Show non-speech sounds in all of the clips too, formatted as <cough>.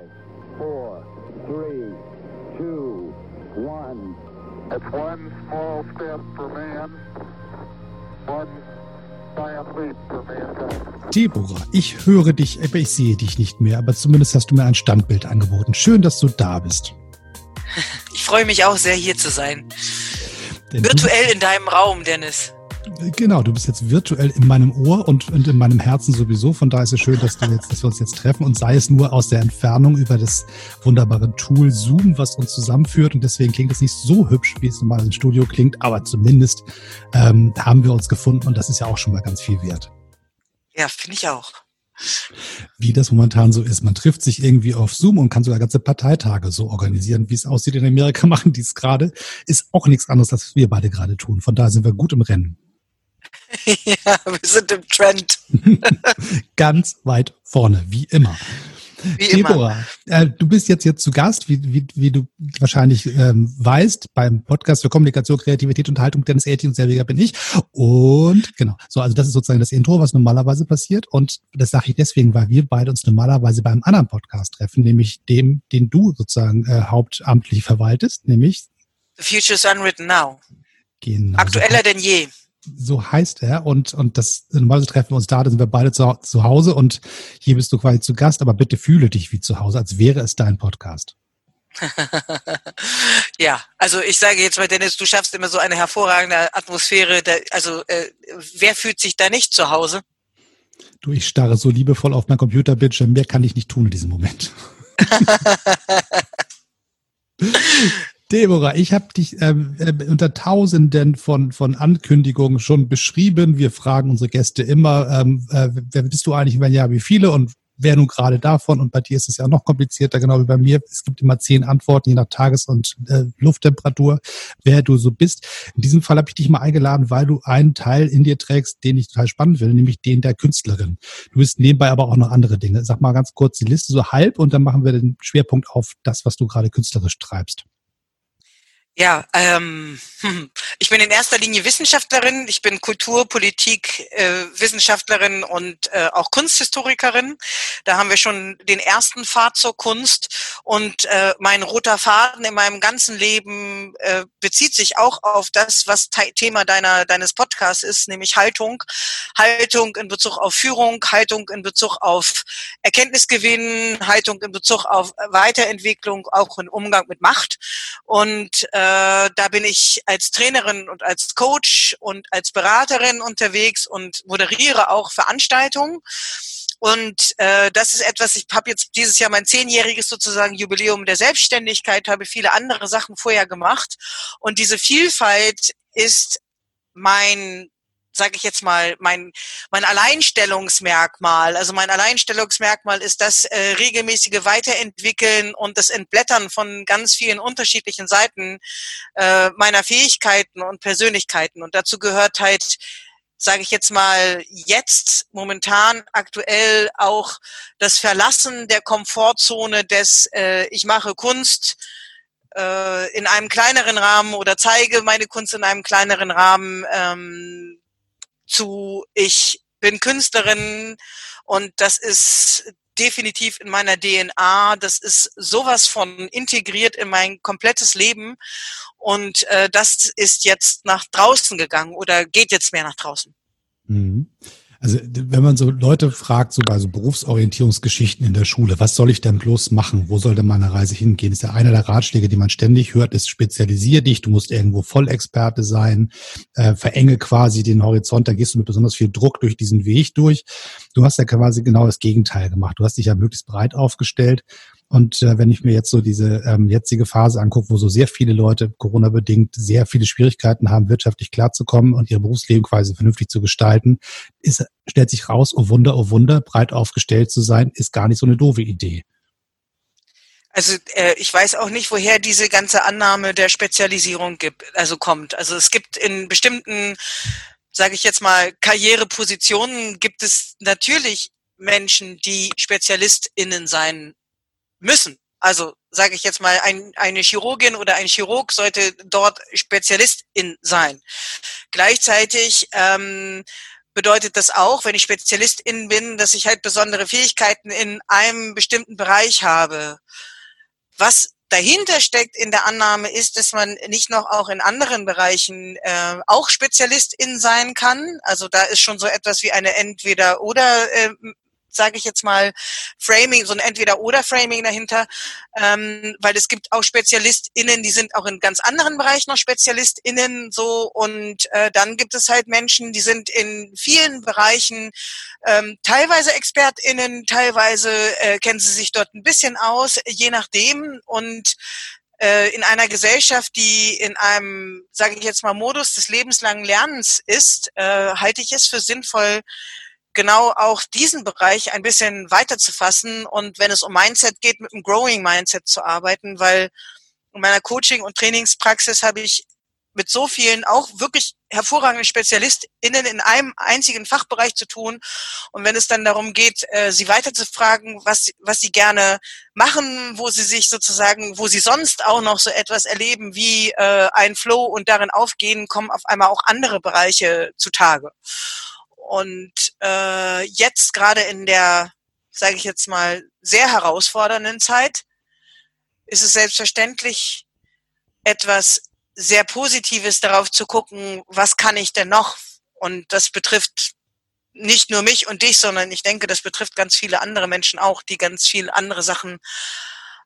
Five, four, three, two, one. It's one small step for man, one giant leap for mankind. Deborah, ich höre dich, aber ich sehe dich nicht mehr, aber zumindest hast du mir ein Standbild angeboten. Schön, dass du da bist. Ich freue mich auch sehr, hier zu sein. Denn Virtuell in deinem Raum, Dennis. Genau, du bist jetzt virtuell in meinem Ohr und, und in meinem Herzen sowieso. Von daher ist es schön, dass, du jetzt, dass wir uns jetzt treffen und sei es nur aus der Entfernung über das wunderbare Tool Zoom, was uns zusammenführt. Und deswegen klingt es nicht so hübsch, wie es normal im Studio klingt, aber zumindest ähm, haben wir uns gefunden und das ist ja auch schon mal ganz viel wert. Ja, finde ich auch. wie das momentan so ist. Man trifft sich irgendwie auf Zoom und kann sogar ganze Parteitage so organisieren, wie es aussieht. In Amerika <laughs> machen die es gerade. Ist auch nichts anderes, als wir beide gerade tun. Von daher sind wir gut im Rennen. <laughs> ja, wir sind im Trend. <laughs> Ganz weit vorne, wie immer. Wie immer. Deborah, äh, du bist jetzt hier zu Gast, wie, wie, wie du wahrscheinlich ähm, weißt, beim Podcast für Kommunikation, Kreativität und Haltung. Dennis Eti und selbiger bin ich. Und genau, so also das ist sozusagen das Intro, was normalerweise passiert. Und das sage ich deswegen, weil wir beide uns normalerweise beim anderen Podcast treffen, nämlich dem, den du sozusagen äh, hauptamtlich verwaltest, nämlich The future is unwritten now. genau, Aktueller denn je. So heißt er und und das normalerweise treffen wir uns da, da sind wir beide zu, zu Hause und hier bist du quasi zu Gast, aber bitte fühle dich wie zu Hause, als wäre es dein Podcast. <laughs> ja, also ich sage jetzt mal, Dennis, du schaffst immer so eine hervorragende Atmosphäre. Da, also äh, wer fühlt sich da nicht zu Hause? Du, ich starre so liebevoll auf mein Computerbildschirm, mehr kann ich nicht tun in diesem Moment. <laughs> Deborah, ich habe dich ähm, äh, unter Tausenden von, von Ankündigungen schon beschrieben. Wir fragen unsere Gäste immer, ähm, äh, wer bist du eigentlich, wenn ja, wie viele und wer nun gerade davon. Und bei dir ist es ja noch komplizierter, genau wie bei mir. Es gibt immer zehn Antworten, je nach Tages- und äh, Lufttemperatur, wer du so bist. In diesem Fall habe ich dich mal eingeladen, weil du einen Teil in dir trägst, den ich total spannend finde, nämlich den der Künstlerin. Du bist nebenbei aber auch noch andere Dinge. Sag mal ganz kurz die Liste so halb und dann machen wir den Schwerpunkt auf das, was du gerade künstlerisch treibst. Ja, ähm, hm, <laughs> ich bin in erster Linie Wissenschaftlerin. Ich bin Kultur, Politik, äh, Wissenschaftlerin und äh, auch Kunsthistorikerin. Da haben wir schon den ersten Pfad zur Kunst. Und äh, mein roter Faden in meinem ganzen Leben äh, bezieht sich auch auf das, was Thema deiner deines Podcasts ist, nämlich Haltung. Haltung in Bezug auf Führung, Haltung in Bezug auf Erkenntnisgewinn, Haltung in Bezug auf Weiterentwicklung, auch im Umgang mit Macht. Und äh, da bin ich als Trainerin und als Coach und als Beraterin unterwegs und moderiere auch Veranstaltungen. Und äh, das ist etwas, ich habe jetzt dieses Jahr mein zehnjähriges sozusagen Jubiläum der Selbstständigkeit, habe viele andere Sachen vorher gemacht. Und diese Vielfalt ist mein sage ich jetzt mal, mein, mein Alleinstellungsmerkmal. Also mein Alleinstellungsmerkmal ist das äh, regelmäßige Weiterentwickeln und das Entblättern von ganz vielen unterschiedlichen Seiten äh, meiner Fähigkeiten und Persönlichkeiten. Und dazu gehört halt sage ich jetzt mal, jetzt momentan aktuell auch das Verlassen der Komfortzone des äh, ich mache Kunst äh, in einem kleineren Rahmen oder zeige meine Kunst in einem kleineren Rahmen ähm, zu ich bin Künstlerin und das ist definitiv in meiner DNA. Das ist sowas von integriert in mein komplettes Leben und äh, das ist jetzt nach draußen gegangen oder geht jetzt mehr nach draußen. Mhm. Also wenn man so Leute fragt, so bei so Berufsorientierungsgeschichten in der Schule, was soll ich denn bloß machen? Wo soll denn meine Reise hingehen? Ist ja einer der Ratschläge, die man ständig hört, ist spezialisier dich, du musst irgendwo Vollexperte sein, äh, verenge quasi den Horizont, da gehst du mit besonders viel Druck durch diesen Weg durch. Du hast ja quasi genau das Gegenteil gemacht. Du hast dich ja möglichst breit aufgestellt und äh, wenn ich mir jetzt so diese ähm, jetzige Phase angucke, wo so sehr viele Leute Corona-bedingt sehr viele Schwierigkeiten haben, wirtschaftlich klarzukommen und ihr Berufsleben quasi vernünftig zu gestalten, ist, stellt sich raus, oh Wunder, oh Wunder, breit aufgestellt zu sein, ist gar nicht so eine doofe Idee. Also äh, ich weiß auch nicht, woher diese ganze Annahme der Spezialisierung gibt, also kommt. Also es gibt in bestimmten, sage ich jetzt mal, Karrierepositionen gibt es natürlich Menschen, die SpezialistInnen sein müssen. Also sage ich jetzt mal, ein, eine Chirurgin oder ein Chirurg sollte dort Spezialistin sein. Gleichzeitig ähm, bedeutet das auch, wenn ich Spezialistin bin, dass ich halt besondere Fähigkeiten in einem bestimmten Bereich habe. Was dahinter steckt in der Annahme ist, dass man nicht noch auch in anderen Bereichen äh, auch Spezialistin sein kann. Also da ist schon so etwas wie eine entweder oder äh, sage ich jetzt mal, Framing, so ein Entweder-Oder-Framing dahinter, ähm, weil es gibt auch SpezialistInnen, die sind auch in ganz anderen Bereichen noch SpezialistInnen so und äh, dann gibt es halt Menschen, die sind in vielen Bereichen ähm, teilweise ExpertInnen, teilweise äh, kennen sie sich dort ein bisschen aus, je nachdem und äh, in einer Gesellschaft, die in einem, sage ich jetzt mal, Modus des lebenslangen Lernens ist, äh, halte ich es für sinnvoll, genau auch diesen Bereich ein bisschen weiter zu fassen und wenn es um Mindset geht, mit einem Growing Mindset zu arbeiten, weil in meiner Coaching- und Trainingspraxis habe ich mit so vielen auch wirklich hervorragenden SpezialistInnen in einem einzigen Fachbereich zu tun. Und wenn es dann darum geht, äh, sie weiter zu fragen, was, was sie gerne machen, wo sie sich sozusagen, wo sie sonst auch noch so etwas erleben wie äh, ein Flow und darin aufgehen, kommen auf einmal auch andere Bereiche zutage. Und äh, jetzt gerade in der, sage ich jetzt mal, sehr herausfordernden Zeit ist es selbstverständlich etwas sehr Positives darauf zu gucken, was kann ich denn noch? Und das betrifft nicht nur mich und dich, sondern ich denke, das betrifft ganz viele andere Menschen auch, die ganz viele andere Sachen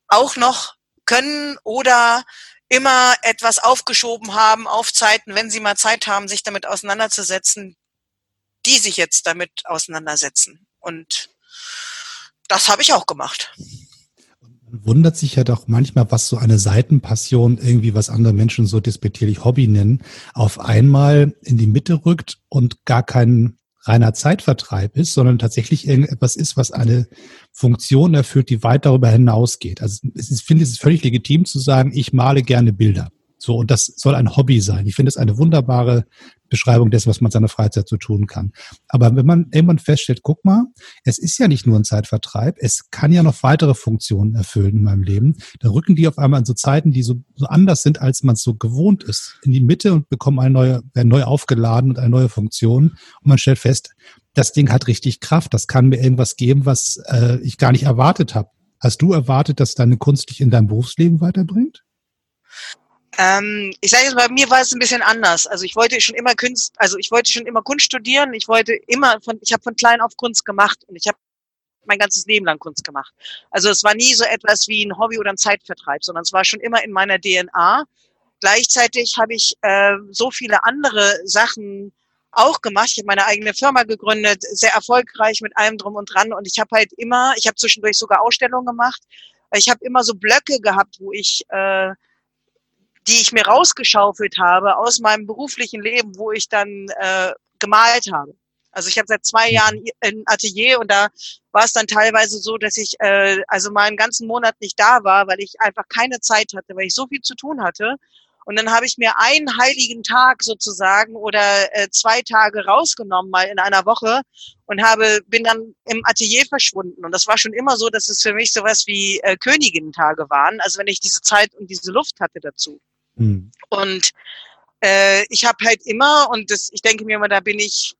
auch noch können oder immer etwas aufgeschoben haben auf Zeiten, wenn sie mal Zeit haben, sich damit auseinanderzusetzen, die sich jetzt damit auseinandersetzen. Und das habe ich auch gemacht. Man wundert sich ja doch manchmal, was so eine Seitenpassion, irgendwie was andere Menschen so despektierlich Hobby nennen, auf einmal in die Mitte rückt und gar kein reiner Zeitvertreib ist, sondern tatsächlich irgendetwas ist, was eine Funktion erfüllt, die weit darüber hinausgeht. Also ich finde es ist völlig legitim zu sagen, ich male gerne Bilder. So, und das soll ein Hobby sein. Ich finde es eine wunderbare Beschreibung dessen, was man seiner Freizeit so tun kann. Aber wenn man irgendwann feststellt, guck mal, es ist ja nicht nur ein Zeitvertreib, es kann ja noch weitere Funktionen erfüllen in meinem Leben, da rücken die auf einmal an so Zeiten, die so, so anders sind, als man es so gewohnt ist, in die Mitte und bekommen eine neue, werden neu aufgeladen und eine neue Funktion. Und man stellt fest, das Ding hat richtig Kraft, das kann mir irgendwas geben, was äh, ich gar nicht erwartet habe. Hast du erwartet, dass deine Kunst dich in deinem Berufsleben weiterbringt? Ähm, ich sage jetzt, bei mir war es ein bisschen anders. Also ich wollte schon immer Kunst, also ich wollte schon immer Kunst studieren. Ich wollte immer von, ich habe von klein auf Kunst gemacht und ich habe mein ganzes Leben lang Kunst gemacht. Also es war nie so etwas wie ein Hobby oder ein Zeitvertreib, sondern es war schon immer in meiner DNA. Gleichzeitig habe ich äh, so viele andere Sachen auch gemacht. Ich habe meine eigene Firma gegründet, sehr erfolgreich mit allem drum und dran. Und ich habe halt immer, ich habe zwischendurch sogar Ausstellungen gemacht. Ich habe immer so Blöcke gehabt, wo ich äh, die ich mir rausgeschaufelt habe aus meinem beruflichen Leben, wo ich dann äh, gemalt habe. Also ich habe seit zwei mhm. Jahren ein Atelier und da war es dann teilweise so, dass ich äh, also mal einen ganzen Monat nicht da war, weil ich einfach keine Zeit hatte, weil ich so viel zu tun hatte. Und dann habe ich mir einen heiligen Tag sozusagen oder äh, zwei Tage rausgenommen, mal in einer Woche und habe bin dann im Atelier verschwunden. Und das war schon immer so, dass es für mich sowas wie äh, Königinnen-Tage waren. Also wenn ich diese Zeit und diese Luft hatte dazu. Mhm. Und äh, ich habe halt immer, und das, ich denke mir immer, da bin ich,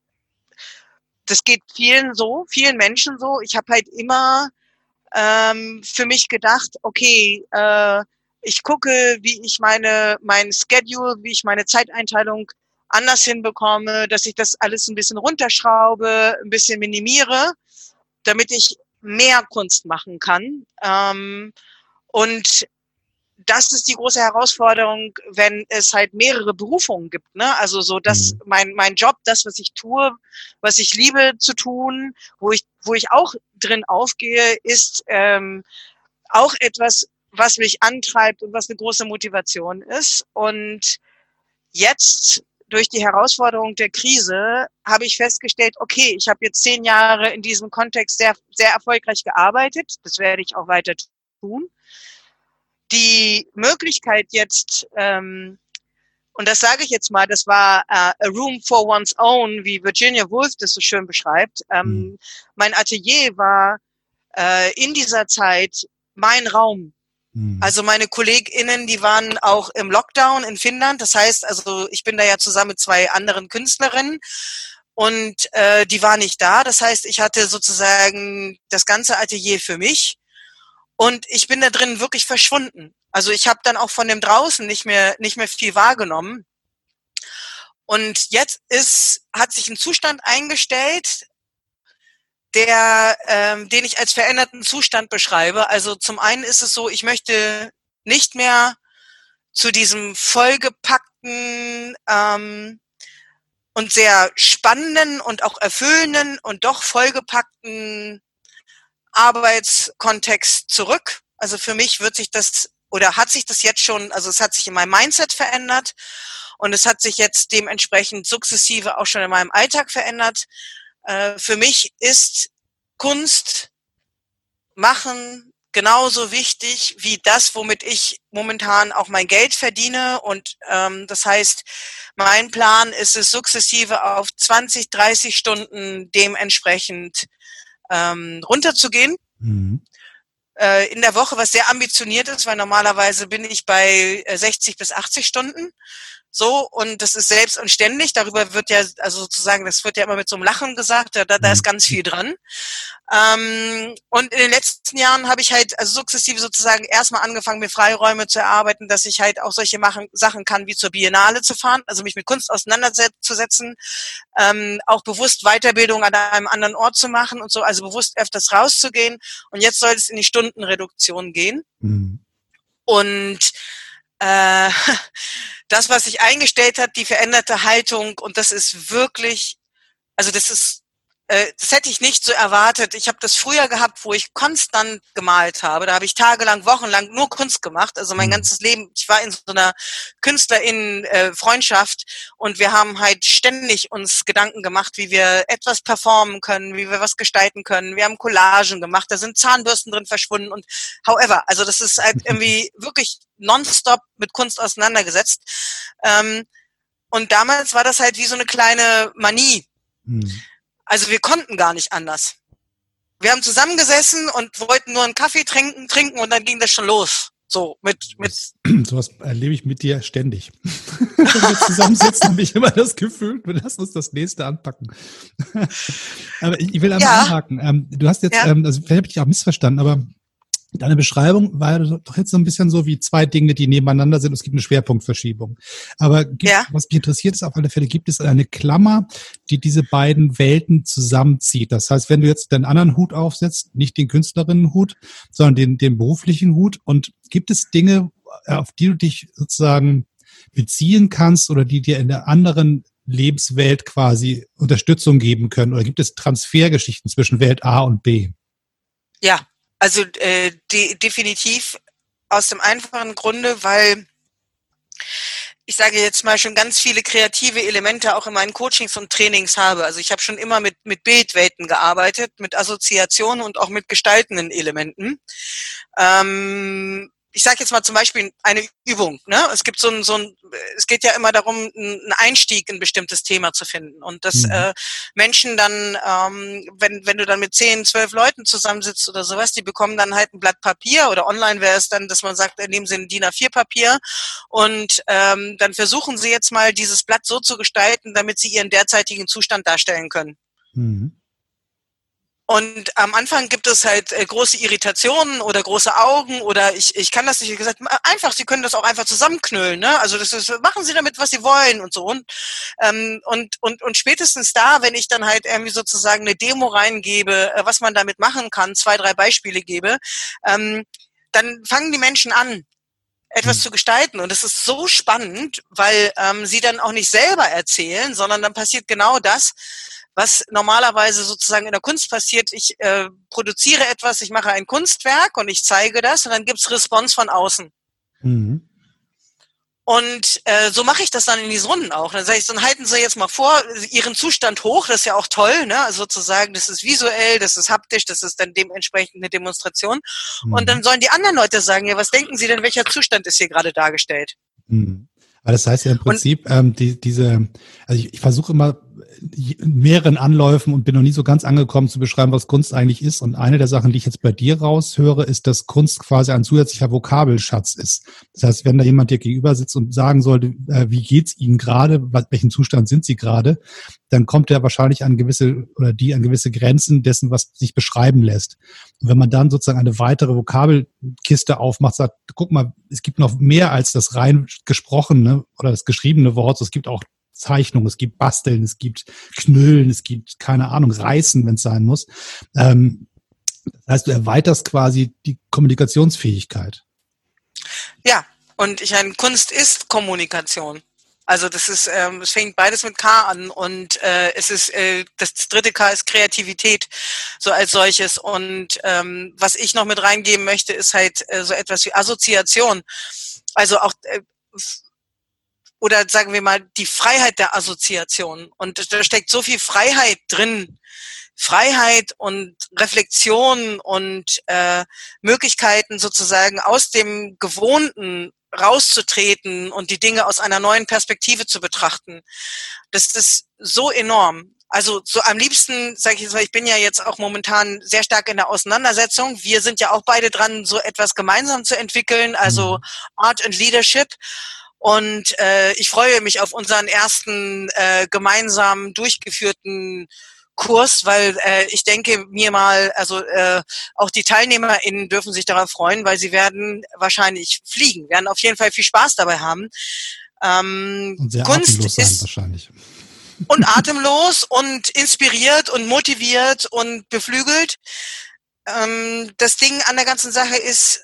das geht vielen so, vielen Menschen so, ich habe halt immer ähm, für mich gedacht, okay, äh, ich gucke, wie ich meine, mein Schedule, wie ich meine Zeiteinteilung anders hinbekomme, dass ich das alles ein bisschen runterschraube, ein bisschen minimiere, damit ich mehr Kunst machen kann. Ähm, und das ist die große Herausforderung, wenn es halt mehrere Berufungen gibt. Ne? Also so, dass mhm. mein, mein Job, das, was ich tue, was ich liebe zu tun, wo ich, wo ich auch drin aufgehe, ist ähm, auch etwas, was mich antreibt und was eine große Motivation ist. Und jetzt durch die Herausforderung der Krise habe ich festgestellt, okay, ich habe jetzt zehn Jahre in diesem Kontext sehr, sehr erfolgreich gearbeitet. Das werde ich auch weiter tun die Möglichkeit jetzt, ähm, und das sage ich jetzt mal, das war uh, a room for one's own, wie Virginia Woolf das so schön beschreibt. Ähm, mhm. Mein Atelier war äh, in dieser Zeit mein Raum. Mhm. Also meine KollegInnen, die waren auch im Lockdown in Finnland. Das heißt, also ich bin da ja zusammen mit zwei anderen Künstlerinnen. und äh, die war nicht da. Das heißt, ich hatte sozusagen das ganze Atelier für mich und ich bin da drin wirklich verschwunden. Also ich habe dann auch von dem draußen nicht mehr nicht mehr viel wahrgenommen. Und jetzt ist hat sich ein Zustand eingestellt, der ähm, den ich als veränderten Zustand beschreibe. Also zum einen ist es so, ich möchte nicht mehr zu diesem vollgepackten ähm, und sehr spannenden und auch erfüllenden und doch vollgepackten Arbeitskontext zurück. Also für mich wird sich das oder hat sich das jetzt schon, also es hat sich in meinem Mindset verändert und es hat sich jetzt dementsprechend sukzessive auch schon in meinem Alltag verändert. Äh, für mich ist Kunst machen genauso wichtig wie das, womit ich momentan auch mein Geld verdiene. Und ähm, das heißt, mein Plan ist es, sukzessive auf 20, 30 Stunden dementsprechend ähm, runterzugehen. Mhm. Äh, in der Woche, was sehr ambitioniert ist, weil normalerweise bin ich bei 60 äh, bis 80 Stunden. So, und das ist selbst und ständig. Darüber wird ja, also sozusagen, das wird ja immer mit so einem Lachen gesagt, da, da ist mhm. ganz viel dran. Ähm, und in den letzten Jahren habe ich halt also sukzessive sozusagen erstmal angefangen, mir Freiräume zu erarbeiten, dass ich halt auch solche machen, Sachen kann, wie zur Biennale zu fahren, also mich mit Kunst auseinanderzusetzen, ähm, auch bewusst Weiterbildung an einem anderen Ort zu machen und so, also bewusst öfters rauszugehen. Und jetzt soll es in die Stundenreduktion gehen. Mhm. Und äh, <laughs> das, was sich eingestellt hat, die veränderte Haltung und das ist wirklich, also das ist äh, das hätte ich nicht so erwartet. Ich habe das früher gehabt, wo ich konstant gemalt habe. Da habe ich tagelang, wochenlang nur Kunst gemacht. Also mein mhm. ganzes Leben. Ich war in so einer Künstlerinnen-Freundschaft und wir haben halt ständig uns Gedanken gemacht, wie wir etwas performen können, wie wir was gestalten können. Wir haben Collagen gemacht. Da sind Zahnbürsten drin verschwunden und however. Also das ist halt <laughs> irgendwie wirklich nonstop mit Kunst auseinandergesetzt. Ähm, und damals war das halt wie so eine kleine Manie. Mhm. Also wir konnten gar nicht anders. Wir haben zusammengesessen und wollten nur einen Kaffee trinken, trinken und dann ging das schon los. So, mit, mit. <clears throat> Sowas erlebe ich mit dir ständig. <laughs> Wenn wir zusammensitzen, habe ich immer das Gefühl, wir lassen uns das nächste anpacken. <laughs> aber ich, will einmal ja. anhaken. Ähm, du hast jetzt, ja. ähm, also vielleicht habe ich dich auch missverstanden, aber Deine Beschreibung war doch jetzt so ein bisschen so wie zwei Dinge, die nebeneinander sind. Es gibt eine Schwerpunktverschiebung. Aber gibt, ja. was mich interessiert ist auf alle Fälle, gibt es eine Klammer, die diese beiden Welten zusammenzieht? Das heißt, wenn du jetzt den anderen Hut aufsetzt, nicht den Künstlerinnenhut, sondern den, den beruflichen Hut, und gibt es Dinge, auf die du dich sozusagen beziehen kannst oder die dir in der anderen Lebenswelt quasi Unterstützung geben können? Oder gibt es Transfergeschichten zwischen Welt A und B? Ja, also äh, de definitiv aus dem einfachen Grunde, weil ich sage jetzt mal schon ganz viele kreative Elemente auch in meinen Coachings und Trainings habe. Also ich habe schon immer mit, mit Bildwelten gearbeitet, mit Assoziationen und auch mit gestaltenden Elementen. Ähm, ich sage jetzt mal zum Beispiel eine Übung. Ne? Es gibt so ein, so ein, es geht ja immer darum, einen Einstieg in ein bestimmtes Thema zu finden und dass mhm. äh, Menschen dann, ähm, wenn wenn du dann mit zehn, zwölf Leuten zusammensitzt oder sowas, die bekommen dann halt ein Blatt Papier oder online wäre es dann, dass man sagt, nehmen sie ein DIN A4 Papier und ähm, dann versuchen sie jetzt mal dieses Blatt so zu gestalten, damit sie ihren derzeitigen Zustand darstellen können. Mhm. Und am Anfang gibt es halt äh, große Irritationen oder große Augen oder ich, ich kann das nicht wie gesagt einfach, Sie können das auch einfach zusammenknüllen, ne? Also das ist, machen Sie damit, was Sie wollen und so und ähm, und und und spätestens da, wenn ich dann halt irgendwie sozusagen eine Demo reingebe, äh, was man damit machen kann, zwei drei Beispiele gebe, ähm, dann fangen die Menschen an, etwas hm. zu gestalten. Und es ist so spannend, weil ähm, sie dann auch nicht selber erzählen, sondern dann passiert genau das, was normalerweise sozusagen in der Kunst passiert. Ich äh, produziere etwas, ich mache ein Kunstwerk und ich zeige das und dann gibt's Response von außen. Mhm. Und äh, so mache ich das dann in diesen Runden auch. Dann sage ich, dann halten Sie jetzt mal vor, Ihren Zustand hoch, das ist ja auch toll, ne? Also sozusagen, das ist visuell, das ist haptisch, das ist dann dementsprechend eine Demonstration. Mhm. Und dann sollen die anderen Leute sagen, ja, was denken Sie denn, welcher Zustand ist hier gerade dargestellt? Mhm. Aber das heißt ja im Prinzip, und, ähm, die, diese, also ich, ich versuche immer mehreren Anläufen und bin noch nie so ganz angekommen zu beschreiben, was Kunst eigentlich ist. Und eine der Sachen, die ich jetzt bei dir raushöre, ist, dass Kunst quasi ein zusätzlicher Vokabelschatz ist. Das heißt, wenn da jemand dir gegenüber sitzt und sagen sollte, äh, wie geht's Ihnen gerade, welchen Zustand sind Sie gerade, dann kommt er wahrscheinlich an gewisse oder die an gewisse Grenzen dessen, was sich beschreiben lässt. Und wenn man dann sozusagen eine weitere Vokabelkiste aufmacht, sagt, guck mal, es gibt noch mehr als das rein gesprochene oder das geschriebene Wort. Es gibt auch Zeichnung, es gibt Basteln, es gibt Knüllen, es gibt, keine Ahnung, Reißen, wenn es sein muss. Ähm, das heißt, du erweiterst quasi die Kommunikationsfähigkeit. Ja, und ich meine, Kunst ist Kommunikation. Also das ist, ähm, es fängt beides mit K an und äh, es ist äh, das dritte K ist Kreativität so als solches und ähm, was ich noch mit reingeben möchte ist halt äh, so etwas wie Assoziation. Also auch äh, oder sagen wir mal die Freiheit der Assoziation. Und da steckt so viel Freiheit drin. Freiheit und Reflexion und äh, Möglichkeiten sozusagen aus dem Gewohnten rauszutreten und die Dinge aus einer neuen Perspektive zu betrachten. Das ist so enorm. Also so am liebsten, sage ich jetzt mal, ich bin ja jetzt auch momentan sehr stark in der Auseinandersetzung. Wir sind ja auch beide dran, so etwas gemeinsam zu entwickeln, also mhm. Art and Leadership. Und äh, ich freue mich auf unseren ersten äh, gemeinsam durchgeführten Kurs, weil äh, ich denke mir mal, also äh, auch die TeilnehmerInnen dürfen sich darauf freuen, weil sie werden wahrscheinlich fliegen, werden auf jeden Fall viel Spaß dabei haben. Ähm, und sehr Kunst atemlos sein, ist wahrscheinlich. Und atemlos und inspiriert und motiviert und beflügelt. Ähm, das Ding an der ganzen Sache ist,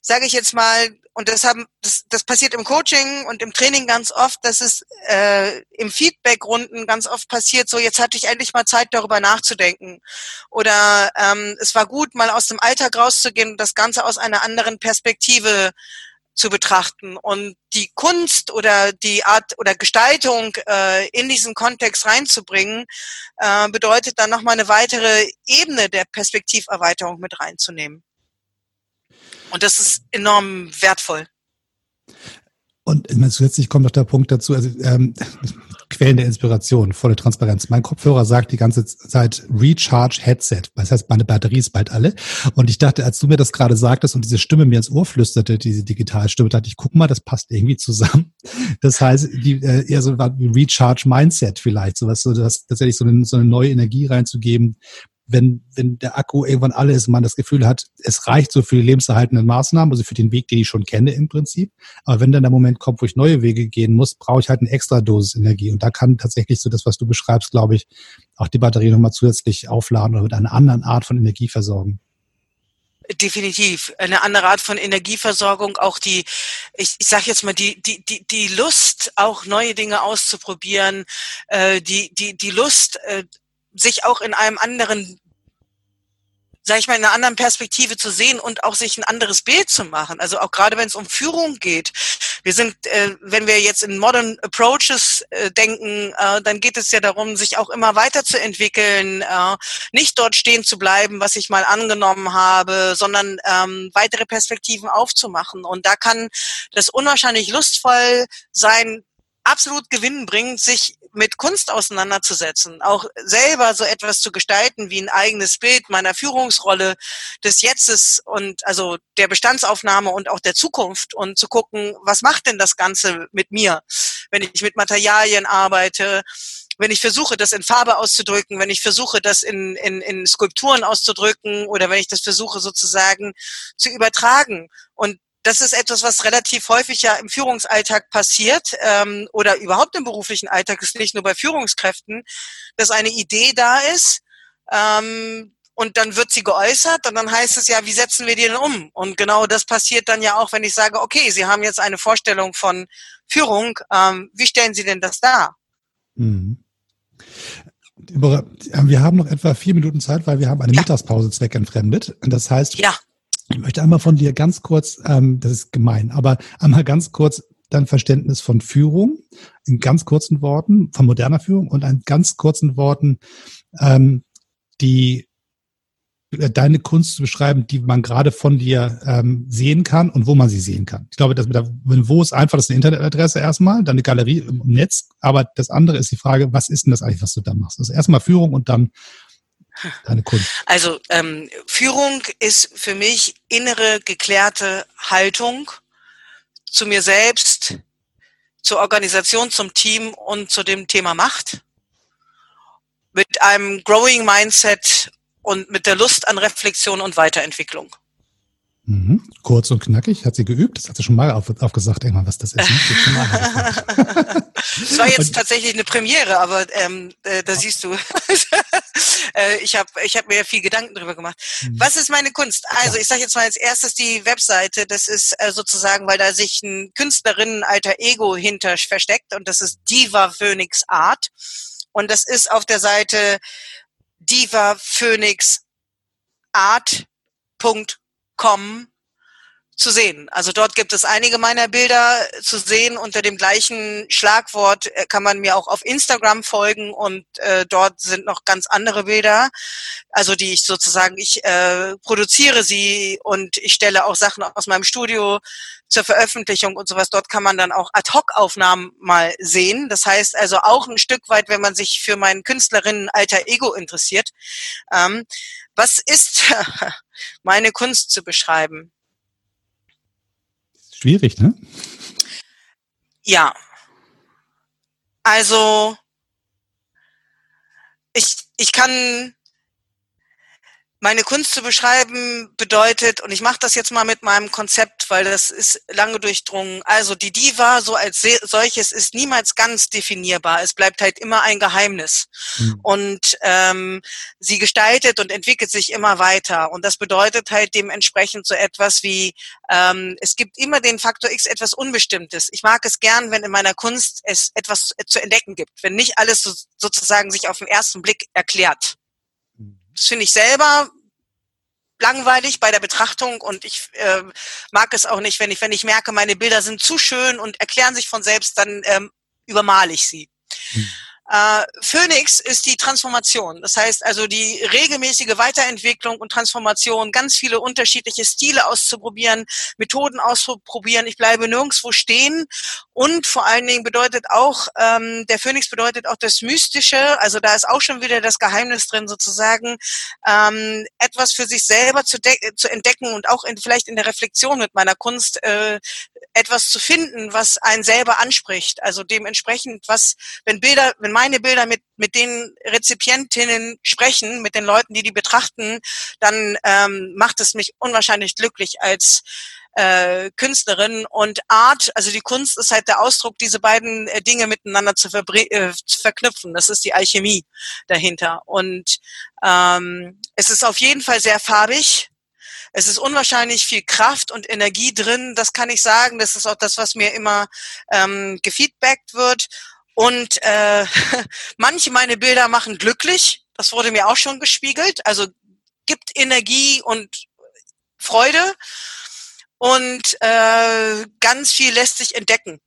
sage ich jetzt mal, und das, haben, das, das passiert im Coaching und im Training ganz oft, dass es äh, im Feedback-Runden ganz oft passiert, so jetzt hatte ich endlich mal Zeit, darüber nachzudenken. Oder ähm, es war gut, mal aus dem Alltag rauszugehen und das Ganze aus einer anderen Perspektive zu betrachten und die Kunst oder die Art oder Gestaltung äh, in diesen Kontext reinzubringen, äh, bedeutet dann nochmal eine weitere Ebene der Perspektiverweiterung mit reinzunehmen. Und das ist enorm wertvoll. Und zusätzlich kommt noch der Punkt dazu, also ähm, <laughs> Quellen der Inspiration, volle Transparenz. Mein Kopfhörer sagt die ganze Zeit Recharge Headset. Das heißt, meine Batterie ist bald alle. Und ich dachte, als du mir das gerade sagtest und diese Stimme mir ins Ohr flüsterte, diese Digitalstimme, dachte ich, guck mal, das passt irgendwie zusammen. Das heißt, die, äh, eher so wie Recharge Mindset vielleicht, sowas, so das tatsächlich so eine, so eine neue Energie reinzugeben, wenn, wenn der Akku irgendwann alle ist man das Gefühl hat, es reicht so für die lebenserhaltenden Maßnahmen, also für den Weg, den ich schon kenne im Prinzip. Aber wenn dann der Moment kommt, wo ich neue Wege gehen muss, brauche ich halt eine extra Dosis Energie. Und da kann tatsächlich so das, was du beschreibst, glaube ich, auch die Batterie nochmal zusätzlich aufladen oder mit einer anderen Art von Energie versorgen. Definitiv. Eine andere Art von Energieversorgung, auch die, ich, ich sage jetzt mal, die, die, die, die Lust, auch neue Dinge auszuprobieren, äh, die, die, die Lust, äh, sich auch in einem anderen sag ich mal, in einer anderen Perspektive zu sehen und auch sich ein anderes Bild zu machen. Also auch gerade wenn es um Führung geht. Wir sind, äh, wenn wir jetzt in Modern Approaches äh, denken, äh, dann geht es ja darum, sich auch immer weiterzuentwickeln, äh, nicht dort stehen zu bleiben, was ich mal angenommen habe, sondern ähm, weitere Perspektiven aufzumachen. Und da kann das unwahrscheinlich lustvoll sein, absolut gewinnbringend, sich mit Kunst auseinanderzusetzen, auch selber so etwas zu gestalten wie ein eigenes Bild meiner Führungsrolle des Jetztes und also der Bestandsaufnahme und auch der Zukunft und zu gucken, was macht denn das Ganze mit mir, wenn ich mit Materialien arbeite, wenn ich versuche, das in Farbe auszudrücken, wenn ich versuche, das in, in, in Skulpturen auszudrücken oder wenn ich das versuche sozusagen zu übertragen. Und das ist etwas, was relativ häufig ja im Führungsalltag passiert ähm, oder überhaupt im beruflichen Alltag ist nicht nur bei Führungskräften, dass eine Idee da ist ähm, und dann wird sie geäußert und dann heißt es ja, wie setzen wir die denn um? Und genau das passiert dann ja auch, wenn ich sage, okay, Sie haben jetzt eine Vorstellung von Führung, ähm, wie stellen Sie denn das dar? Mhm. Wir haben noch etwa vier Minuten Zeit, weil wir haben eine ja. Mittagspause zweckentfremdet. Das heißt, ja. Ich möchte einmal von dir ganz kurz, ähm, das ist gemein, aber einmal ganz kurz dein Verständnis von Führung in ganz kurzen Worten, von moderner Führung und in ganz kurzen Worten ähm, die äh, deine Kunst zu beschreiben, die man gerade von dir ähm, sehen kann und wo man sie sehen kann. Ich glaube, das mit der, wo ist einfach, das ist eine Internetadresse erstmal, dann eine Galerie im Netz, aber das andere ist die Frage, was ist denn das eigentlich, was du da machst? Also erstmal Führung und dann deine Kunst. Also ähm, Führung ist für mich innere geklärte Haltung zu mir selbst, zur Organisation, zum Team und zu dem Thema Macht. Mit einem Growing Mindset und mit der Lust an Reflexion und Weiterentwicklung. Mhm. Kurz und knackig, hat sie geübt. Das hat sie schon mal auf, aufgesagt, irgendwann, was das ist. <laughs> Es war jetzt tatsächlich eine Premiere, aber ähm, äh, da siehst du, <laughs> äh, ich habe ich hab mir viel Gedanken drüber gemacht. Mhm. Was ist meine Kunst? Also ich sage jetzt mal als erstes die Webseite. Das ist äh, sozusagen, weil da sich ein Künstlerinnen alter Ego hinter versteckt und das ist Diva Phoenix Art. Und das ist auf der Seite Diva Phoenix Art.com kommen zu sehen. Also dort gibt es einige meiner Bilder zu sehen. Unter dem gleichen Schlagwort äh, kann man mir auch auf Instagram folgen und äh, dort sind noch ganz andere Bilder. Also die ich sozusagen, ich äh, produziere sie und ich stelle auch Sachen aus meinem Studio zur Veröffentlichung und sowas. Dort kann man dann auch Ad-Hoc-Aufnahmen mal sehen. Das heißt also auch ein Stück weit, wenn man sich für meinen Künstlerinnen alter Ego interessiert. Ähm, was ist <laughs> meine Kunst zu beschreiben? Schwierig, ne? Ja. Also, ich, ich kann meine Kunst zu beschreiben bedeutet, und ich mache das jetzt mal mit meinem Konzept, weil das ist lange durchdrungen. Also die Diva so als solches ist niemals ganz definierbar. Es bleibt halt immer ein Geheimnis. Mhm. Und ähm, sie gestaltet und entwickelt sich immer weiter. Und das bedeutet halt dementsprechend so etwas wie, ähm, es gibt immer den Faktor X etwas Unbestimmtes. Ich mag es gern, wenn in meiner Kunst es etwas zu entdecken gibt, wenn nicht alles so, sozusagen sich auf den ersten Blick erklärt. Das finde ich selber langweilig bei der Betrachtung und ich äh, mag es auch nicht, wenn ich, wenn ich merke, meine Bilder sind zu schön und erklären sich von selbst, dann ähm, übermale ich sie. Hm. Äh, Phoenix ist die Transformation. Das heißt also die regelmäßige Weiterentwicklung und Transformation, ganz viele unterschiedliche Stile auszuprobieren, Methoden auszuprobieren. Ich bleibe nirgendwo stehen. Und vor allen Dingen bedeutet auch, ähm, der Phoenix bedeutet auch das Mystische. Also da ist auch schon wieder das Geheimnis drin, sozusagen, ähm, etwas für sich selber zu, zu entdecken und auch in, vielleicht in der Reflexion mit meiner Kunst äh, etwas zu finden, was einen selber anspricht. Also dementsprechend, was, wenn Bilder, wenn meine Bilder mit, mit den Rezipientinnen sprechen, mit den Leuten, die die betrachten, dann ähm, macht es mich unwahrscheinlich glücklich als äh, Künstlerin und Art, also die Kunst ist halt der Ausdruck, diese beiden äh, Dinge miteinander zu, äh, zu verknüpfen. Das ist die Alchemie dahinter. Und ähm, es ist auf jeden Fall sehr farbig. Es ist unwahrscheinlich viel Kraft und Energie drin, das kann ich sagen. Das ist auch das, was mir immer ähm, gefeedbackt wird. Und äh, <laughs> manche meine Bilder machen glücklich. Das wurde mir auch schon gespiegelt. Also gibt Energie und Freude. Und äh, ganz viel lässt sich entdecken.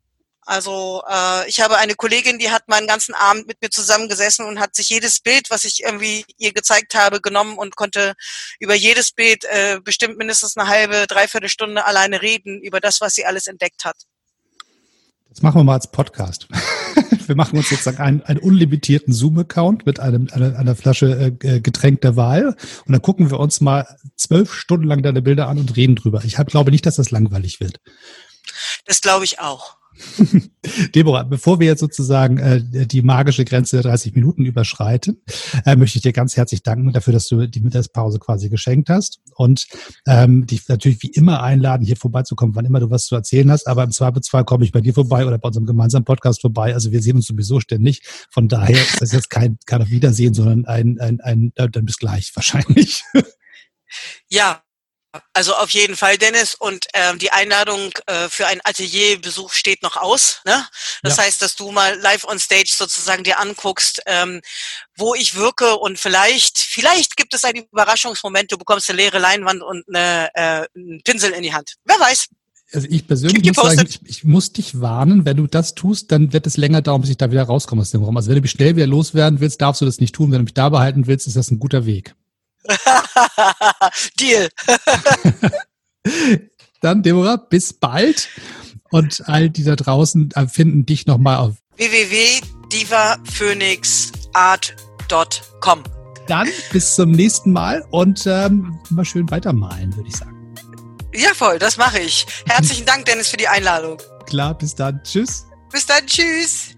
Also äh, ich habe eine Kollegin, die hat meinen ganzen Abend mit mir zusammengesessen und hat sich jedes Bild, was ich irgendwie ihr gezeigt habe, genommen und konnte über jedes Bild äh, bestimmt mindestens eine halbe, dreiviertel Stunde alleine reden über das, was sie alles entdeckt hat. Das machen wir mal als Podcast. <laughs> <laughs> wir machen uns sozusagen einen, einen unlimitierten Zoom-Account mit einem, einer, einer Flasche äh, Getränk der Wahl und dann gucken wir uns mal zwölf Stunden lang deine Bilder an und reden drüber. Ich hab, glaube nicht, dass das langweilig wird. Das glaube ich auch. <laughs> Deborah, bevor wir jetzt sozusagen äh, die magische Grenze der 30 Minuten überschreiten, äh, möchte ich dir ganz herzlich danken dafür, dass du die Mittagspause quasi geschenkt hast und ähm, dich natürlich wie immer einladen, hier vorbeizukommen, wann immer du was zu erzählen hast. Aber im Zweifelsfall komme ich bei dir vorbei oder bei unserem gemeinsamen Podcast vorbei. Also wir sehen uns sowieso ständig. Von daher ist das jetzt kein, kein Wiedersehen, sondern ein, ein, ein, ein dann bis gleich wahrscheinlich. Ja, also auf jeden Fall, Dennis. Und ähm, die Einladung äh, für einen Atelierbesuch steht noch aus. Ne? Das ja. heißt, dass du mal live on stage sozusagen dir anguckst, ähm, wo ich wirke und vielleicht, vielleicht gibt es einen Überraschungsmoment. Du bekommst eine leere Leinwand und eine, äh, einen Pinsel in die Hand. Wer weiß. Also ich persönlich muss sagen, ich, ich, muss dich warnen, wenn du das tust, dann wird es länger dauern, bis ich da wieder rauskomme aus dem Raum. Also wenn du mich schnell wieder loswerden willst, darfst du das nicht tun. Wenn du mich da behalten willst, ist das ein guter Weg. <laughs> Deal. <laughs> Dann, Deborah, bis bald. Und all die da draußen äh, finden dich nochmal auf www.divaphoenixart.com. Dann bis zum nächsten Mal und ähm, mal schön weitermalen, würde ich sagen. Ja, voll, das mache ich. Herzlichen <laughs> Dank, Dennis, für die Einladung. Klar, bis dann. Tschüss. Bis dann, tschüss.